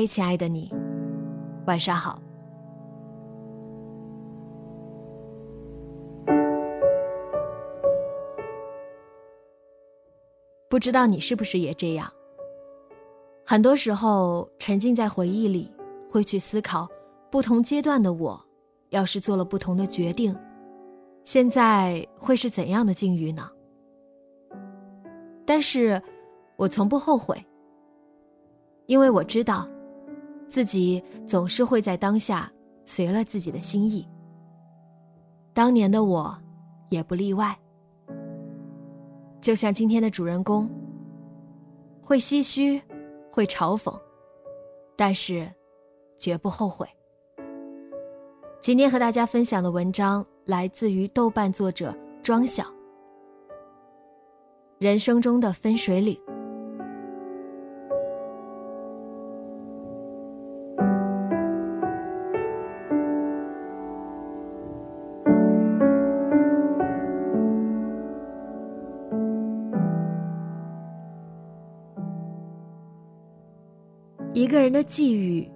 嗨，亲爱的你，晚上好。不知道你是不是也这样？很多时候沉浸在回忆里，会去思考不同阶段的我，要是做了不同的决定，现在会是怎样的境遇呢？但是，我从不后悔。因为我知道，自己总是会在当下随了自己的心意。当年的我，也不例外。就像今天的主人公，会唏嘘，会嘲讽，但是绝不后悔。今天和大家分享的文章来自于豆瓣作者庄晓，《人生中的分水岭》。一个人的际遇，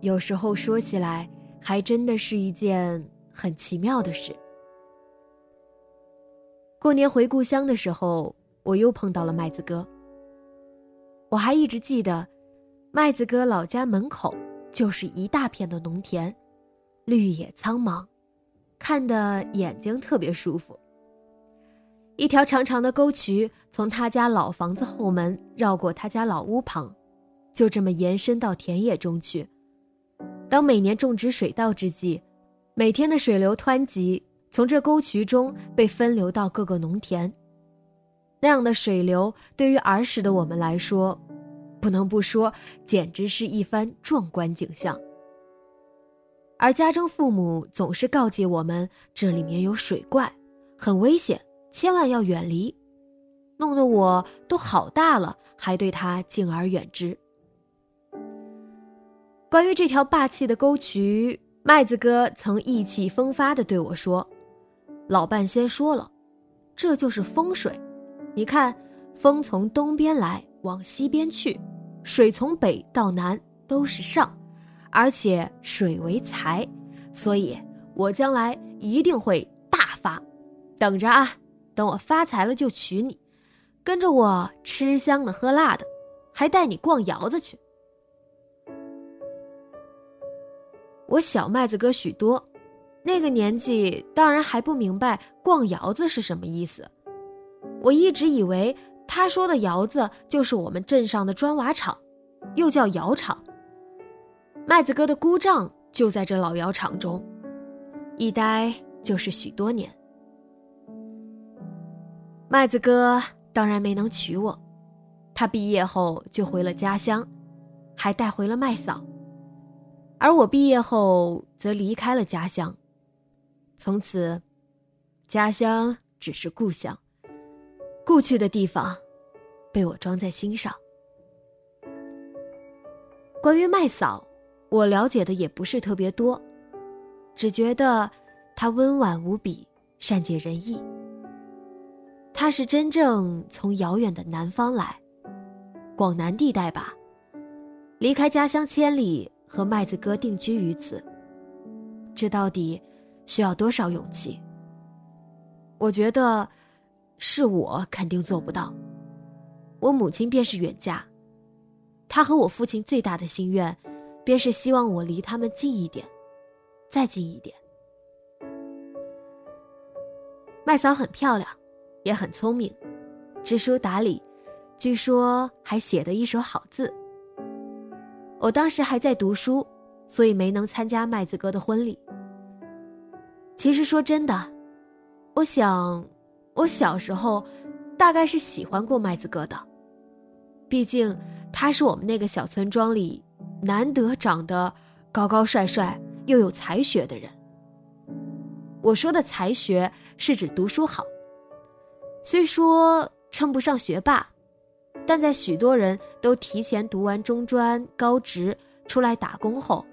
有时候说起来，还真的是一件很奇妙的事。过年回故乡的时候，我又碰到了麦子哥。我还一直记得，麦子哥老家门口就是一大片的农田，绿野苍茫，看的眼睛特别舒服。一条长长的沟渠从他家老房子后门绕过他家老屋旁。就这么延伸到田野中去。当每年种植水稻之际，每天的水流湍急，从这沟渠中被分流到各个农田。那样的水流，对于儿时的我们来说，不能不说，简直是一番壮观景象。而家中父母总是告诫我们，这里面有水怪，很危险，千万要远离，弄得我都好大了，还对他敬而远之。关于这条霸气的沟渠，麦子哥曾意气风发地对我说：“老伴先说了，这就是风水。你看，风从东边来，往西边去；水从北到南，都是上。而且水为财，所以我将来一定会大发。等着啊，等我发财了就娶你，跟着我吃香的喝辣的，还带你逛窑子去。”我小麦子哥许多，那个年纪当然还不明白逛窑子是什么意思。我一直以为他说的窑子就是我们镇上的砖瓦厂，又叫窑厂。麦子哥的姑丈就在这老窑厂中，一待就是许多年。麦子哥当然没能娶我，他毕业后就回了家乡，还带回了麦嫂。而我毕业后则离开了家乡，从此，家乡只是故乡，故去的地方，被我装在心上。关于麦嫂，我了解的也不是特别多，只觉得她温婉无比，善解人意。她是真正从遥远的南方来，广南地带吧，离开家乡千里。和麦子哥定居于此，这到底需要多少勇气？我觉得，是我肯定做不到。我母亲便是远嫁，她和我父亲最大的心愿，便是希望我离他们近一点，再近一点。麦嫂很漂亮，也很聪明，知书达理，据说还写得一手好字。我当时还在读书，所以没能参加麦子哥的婚礼。其实说真的，我想，我小时候大概是喜欢过麦子哥的，毕竟他是我们那个小村庄里难得长得高高帅帅又有才学的人。我说的才学是指读书好，虽说称不上学霸。但在许多人都提前读完中专、高职出来打工后，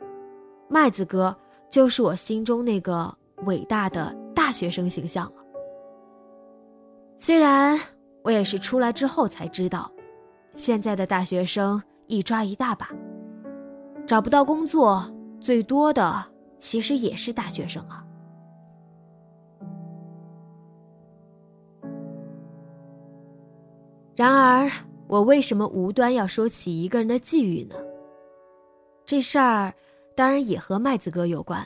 麦子哥就是我心中那个伟大的大学生形象了。虽然我也是出来之后才知道，现在的大学生一抓一大把，找不到工作最多的其实也是大学生啊。然而。我为什么无端要说起一个人的际遇呢？这事儿当然也和麦子哥有关。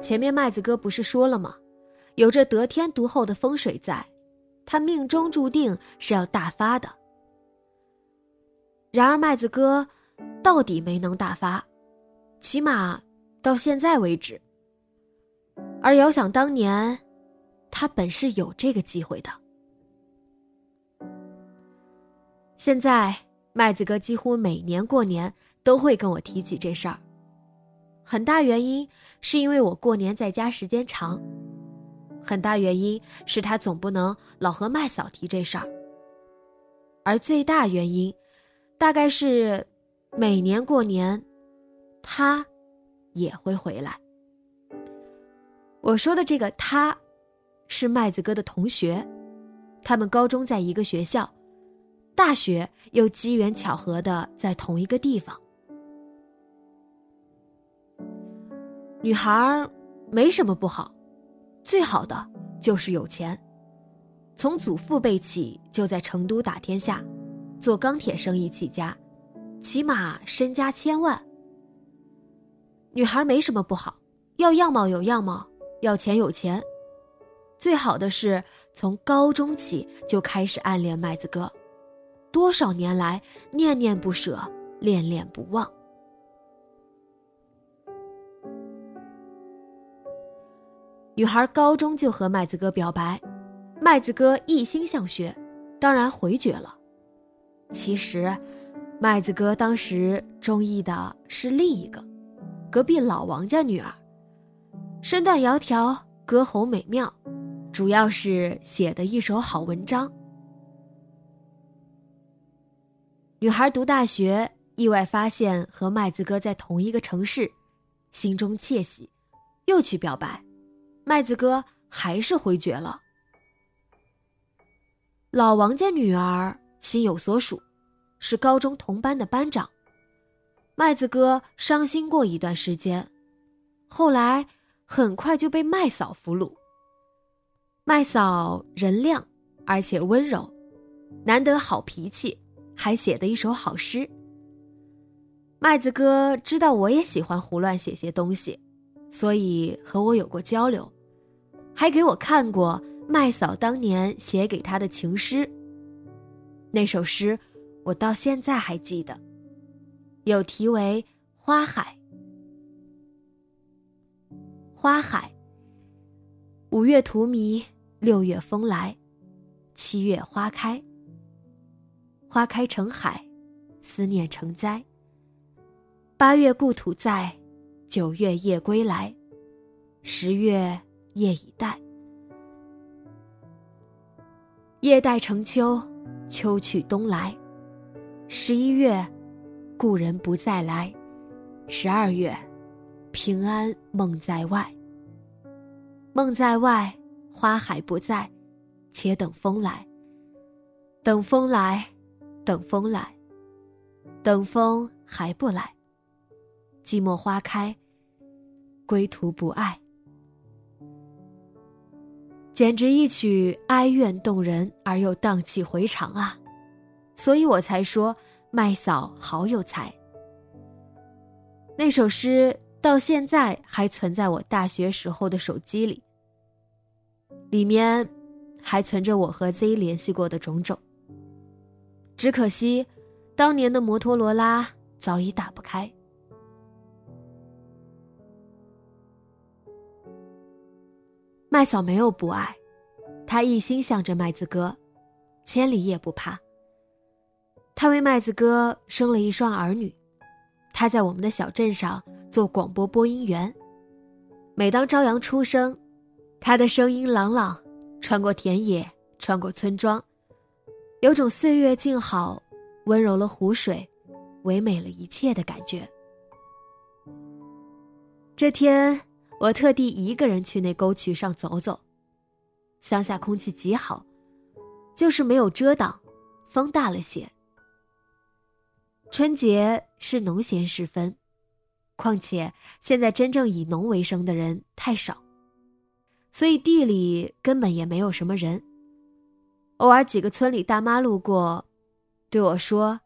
前面麦子哥不是说了吗？有着得天独厚的风水在，他命中注定是要大发的。然而麦子哥到底没能大发，起码到现在为止。而遥想当年，他本是有这个机会的。现在麦子哥几乎每年过年都会跟我提起这事儿，很大原因是因为我过年在家时间长，很大原因是他总不能老和麦嫂提这事儿，而最大原因，大概是每年过年，他也会回来。我说的这个他，是麦子哥的同学，他们高中在一个学校。大学又机缘巧合的在同一个地方。女孩没什么不好，最好的就是有钱。从祖父辈起就在成都打天下，做钢铁生意起家，起码身家千万。女孩没什么不好，要样貌有样貌，要钱有钱。最好的是从高中起就开始暗恋麦子哥。多少年来，念念不舍，恋恋不忘。女孩高中就和麦子哥表白，麦子哥一心向学，当然回绝了。其实，麦子哥当时中意的是另一个，隔壁老王家女儿，身段窈窕，歌喉美妙，主要是写的一手好文章。女孩读大学，意外发现和麦子哥在同一个城市，心中窃喜，又去表白，麦子哥还是回绝了。老王家女儿心有所属，是高中同班的班长，麦子哥伤心过一段时间，后来很快就被麦嫂俘虏。麦嫂人靓，而且温柔，难得好脾气。还写的一首好诗。麦子哥知道我也喜欢胡乱写些东西，所以和我有过交流，还给我看过麦嫂当年写给他的情诗。那首诗我到现在还记得，有题为《花海》。花海。五月荼蘼，六月风来，七月花开。花开成海，思念成灾。八月故土在，九月夜归来，十月夜已待。夜待成秋，秋去冬来。十一月，故人不再来。十二月，平安梦在外。梦在外，花海不在，且等风来。等风来。等风来，等风还不来。寂寞花开，归途不爱。简直一曲哀怨动人而又荡气回肠啊！所以我才说麦嫂好有才。那首诗到现在还存在我大学时候的手机里，里面还存着我和 Z 联系过的种种。只可惜，当年的摩托罗拉早已打不开。麦嫂没有不爱，她一心向着麦子哥，千里也不怕。她为麦子哥生了一双儿女，她在我们的小镇上做广播播音员。每当朝阳初升，她的声音朗朗，穿过田野，穿过村庄。有种岁月静好，温柔了湖水，唯美了一切的感觉。这天，我特地一个人去那沟渠上走走。乡下空气极好，就是没有遮挡，风大了些。春节是农闲时分，况且现在真正以农为生的人太少，所以地里根本也没有什么人。偶尔几个村里大妈路过，对我说：“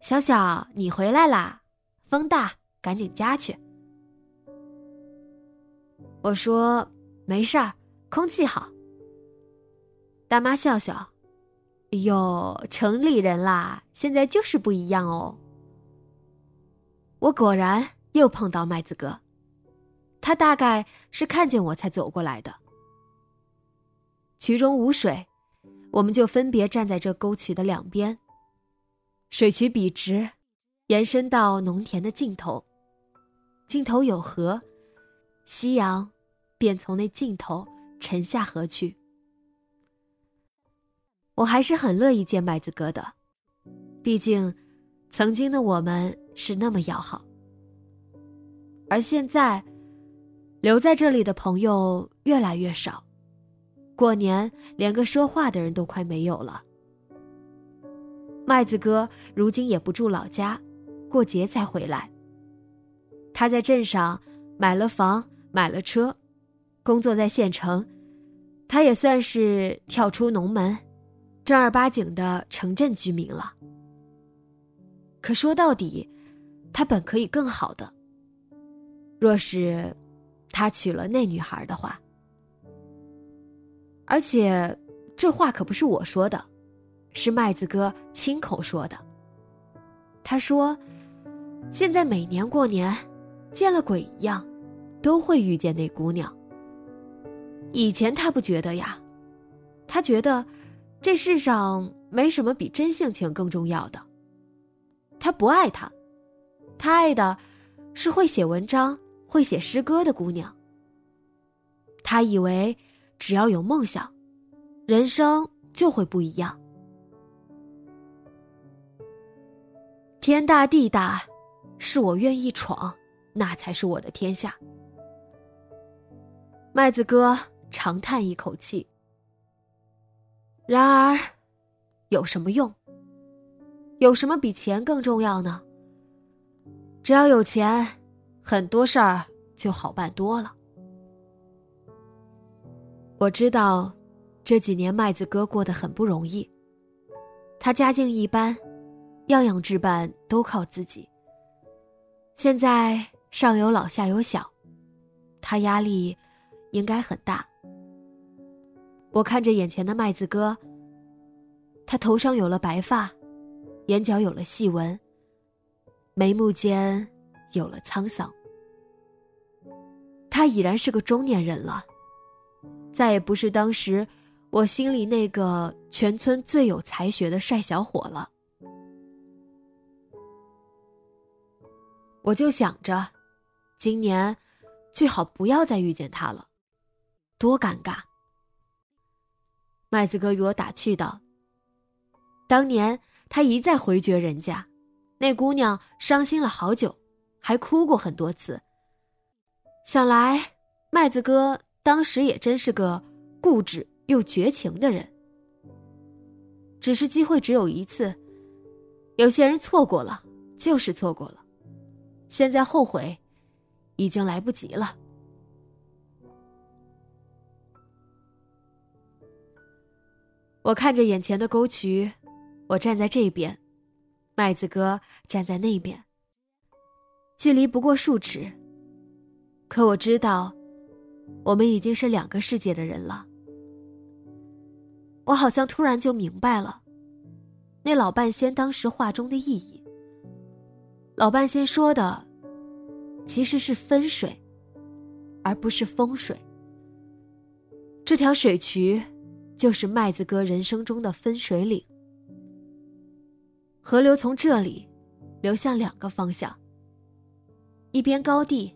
小小，你回来啦，风大，赶紧家去。”我说：“没事儿，空气好。”大妈笑笑：“哟，城里人啦，现在就是不一样哦。”我果然又碰到麦子哥，他大概是看见我才走过来的。渠中无水。我们就分别站在这沟渠的两边。水渠笔直，延伸到农田的尽头。尽头有河，夕阳便从那尽头沉下河去。我还是很乐意见麦子哥的，毕竟，曾经的我们是那么要好。而现在，留在这里的朋友越来越少。过年连个说话的人都快没有了。麦子哥如今也不住老家，过节才回来。他在镇上买了房，买了车，工作在县城，他也算是跳出农门，正儿八经的城镇居民了。可说到底，他本可以更好的。若是他娶了那女孩的话。而且，这话可不是我说的，是麦子哥亲口说的。他说：“现在每年过年，见了鬼一样，都会遇见那姑娘。以前他不觉得呀，他觉得这世上没什么比真性情更重要的。他不爱她，他爱的是会写文章、会写诗歌的姑娘。他以为。”只要有梦想，人生就会不一样。天大地大，是我愿意闯，那才是我的天下。麦子哥长叹一口气。然而，有什么用？有什么比钱更重要呢？只要有钱，很多事儿就好办多了。我知道，这几年麦子哥过得很不容易。他家境一般，样样置办都靠自己。现在上有老下有小，他压力应该很大。我看着眼前的麦子哥，他头上有了白发，眼角有了细纹，眉目间有了沧桑。他已然是个中年人了。再也不是当时我心里那个全村最有才学的帅小伙了。我就想着，今年最好不要再遇见他了，多尴尬。麦子哥与我打趣道：“当年他一再回绝人家，那姑娘伤心了好久，还哭过很多次。想来麦子哥。”当时也真是个固执又绝情的人，只是机会只有一次，有些人错过了就是错过了，现在后悔，已经来不及了。我看着眼前的沟渠，我站在这边，麦子哥站在那边，距离不过数尺。可我知道，我们已经是两个世界的人了。我好像突然就明白了，那老半仙当时话中的意义。老半仙说的，其实是分水，而不是风水。这条水渠。就是麦子哥人生中的分水岭。河流从这里流向两个方向，一边高地，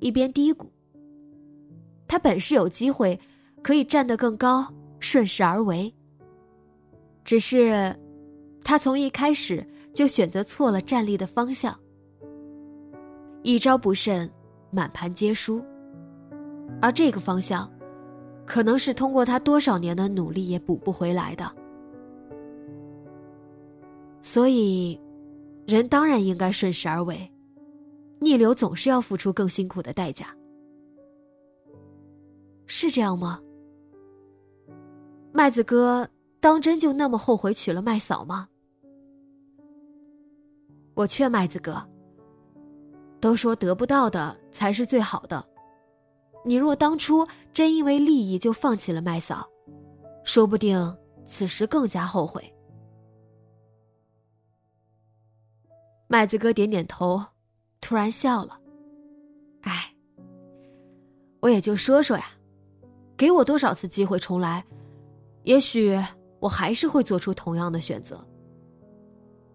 一边低谷。他本是有机会可以站得更高，顺势而为。只是他从一开始就选择错了站立的方向，一招不慎，满盘皆输。而这个方向。可能是通过他多少年的努力也补不回来的，所以，人当然应该顺势而为，逆流总是要付出更辛苦的代价，是这样吗？麦子哥当真就那么后悔娶了麦嫂吗？我劝麦子哥，都说得不到的才是最好的。你若当初真因为利益就放弃了麦嫂，说不定此时更加后悔。麦子哥点点头，突然笑了：“哎，我也就说说呀，给我多少次机会重来，也许我还是会做出同样的选择。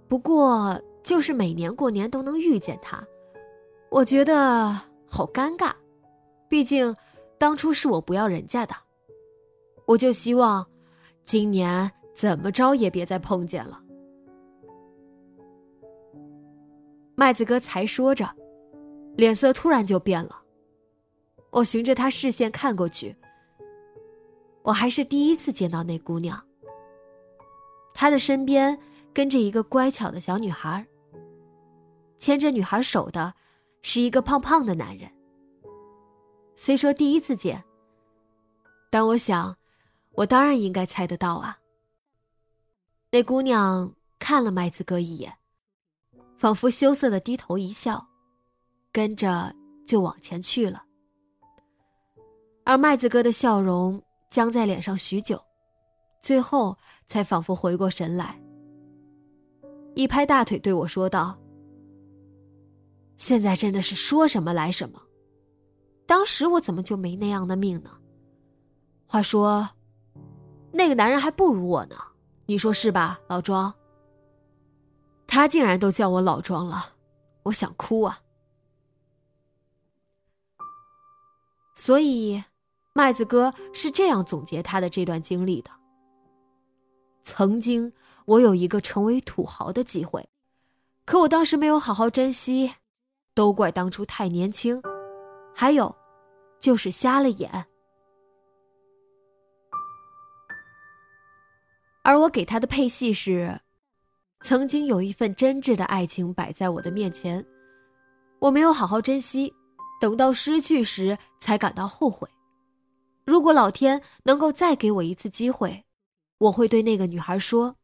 不过就是每年过年都能遇见他，我觉得好尴尬。”毕竟，当初是我不要人家的，我就希望，今年怎么着也别再碰见了。麦子哥才说着，脸色突然就变了。我循着他视线看过去，我还是第一次见到那姑娘。她的身边跟着一个乖巧的小女孩，牵着女孩手的，是一个胖胖的男人。虽说第一次见，但我想，我当然应该猜得到啊。那姑娘看了麦子哥一眼，仿佛羞涩的低头一笑，跟着就往前去了。而麦子哥的笑容僵在脸上许久，最后才仿佛回过神来，一拍大腿对我说道：“现在真的是说什么来什么。”当时我怎么就没那样的命呢？话说，那个男人还不如我呢，你说是吧，老庄？他竟然都叫我老庄了，我想哭啊！所以，麦子哥是这样总结他的这段经历的：曾经我有一个成为土豪的机会，可我当时没有好好珍惜，都怪当初太年轻。还有，就是瞎了眼。而我给他的配戏是：曾经有一份真挚的爱情摆在我的面前，我没有好好珍惜，等到失去时才感到后悔。如果老天能够再给我一次机会，我会对那个女孩说：“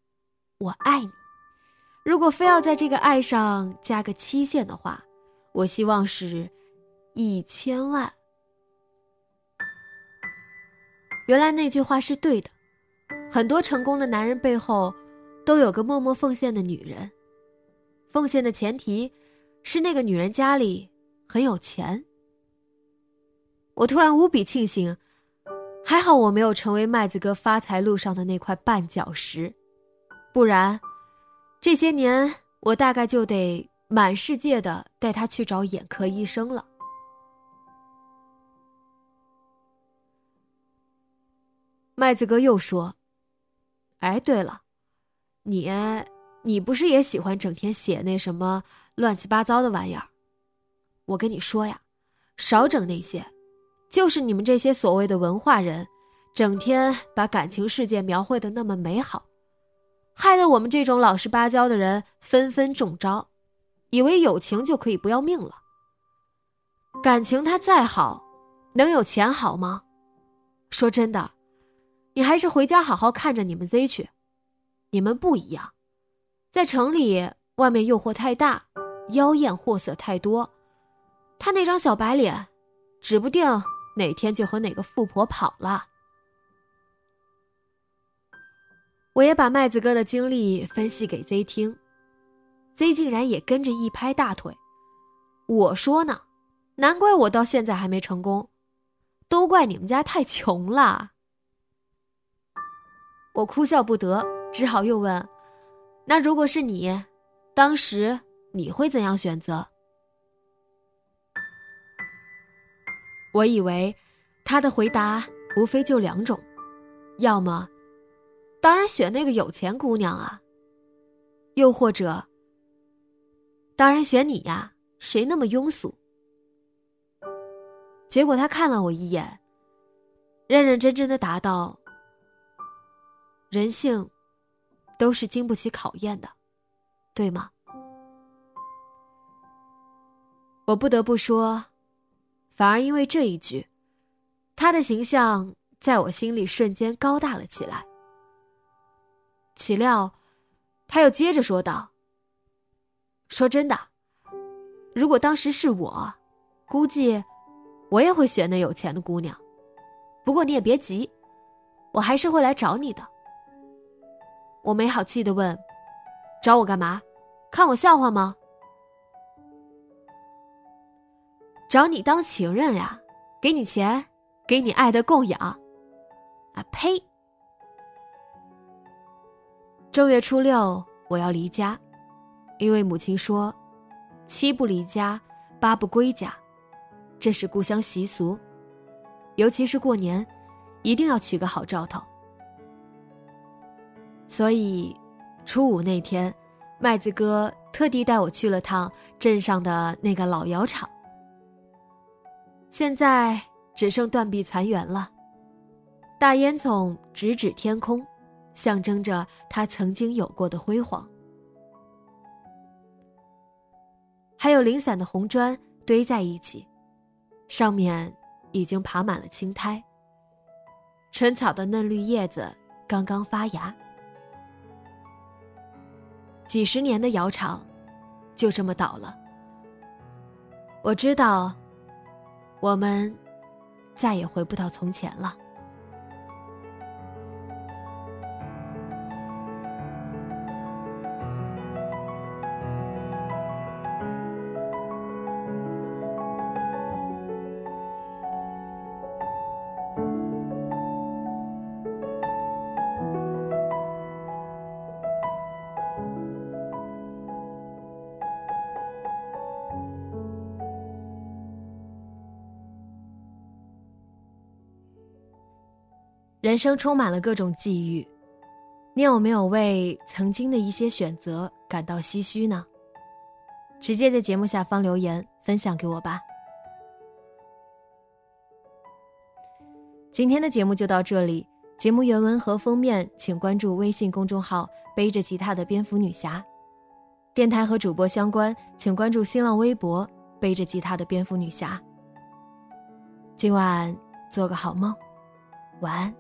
我爱你。”如果非要在这个爱上加个期限的话，我希望是。一千万。原来那句话是对的，很多成功的男人背后，都有个默默奉献的女人。奉献的前提，是那个女人家里很有钱。我突然无比庆幸，还好我没有成为麦子哥发财路上的那块绊脚石，不然，这些年我大概就得满世界的带他去找眼科医生了。麦子哥又说：“哎，对了，你，你不是也喜欢整天写那什么乱七八糟的玩意儿？我跟你说呀，少整那些，就是你们这些所谓的文化人，整天把感情世界描绘的那么美好，害得我们这种老实巴交的人纷纷中招，以为有情就可以不要命了。感情它再好，能有钱好吗？说真的。”你还是回家好好看着你们 Z 去。你们不一样，在城里外面诱惑太大，妖艳货色太多。他那张小白脸，指不定哪天就和哪个富婆跑了。我也把麦子哥的经历分析给 Z 听，Z 竟然也跟着一拍大腿。我说呢，难怪我到现在还没成功，都怪你们家太穷了。我哭笑不得，只好又问：“那如果是你，当时你会怎样选择？”我以为他的回答无非就两种，要么当然选那个有钱姑娘啊，又或者当然选你呀，谁那么庸俗？结果他看了我一眼，认认真真的答道。人性，都是经不起考验的，对吗？我不得不说，反而因为这一句，他的形象在我心里瞬间高大了起来。岂料，他又接着说道：“说真的，如果当时是我，估计我也会选那有钱的姑娘。不过你也别急，我还是会来找你的。”我没好气的问：“找我干嘛？看我笑话吗？”找你当情人呀，给你钱，给你爱的供养。啊呸！正月初六我要离家，因为母亲说：“七不离家，八不归家，这是故乡习俗，尤其是过年，一定要取个好兆头。”所以，初五那天，麦子哥特地带我去了趟镇上的那个老窑厂。现在只剩断壁残垣了，大烟囱直指天空，象征着它曾经有过的辉煌。还有零散的红砖堆在一起，上面已经爬满了青苔。春草的嫩绿叶子刚刚发芽。几十年的窑厂，就这么倒了。我知道，我们再也回不到从前了。人生充满了各种际遇，你有没有为曾经的一些选择感到唏嘘呢？直接在节目下方留言分享给我吧。今天的节目就到这里，节目原文和封面请关注微信公众号“背着吉他的蝙蝠女侠”，电台和主播相关请关注新浪微博“背着吉他的蝙蝠女侠”。今晚做个好梦，晚安。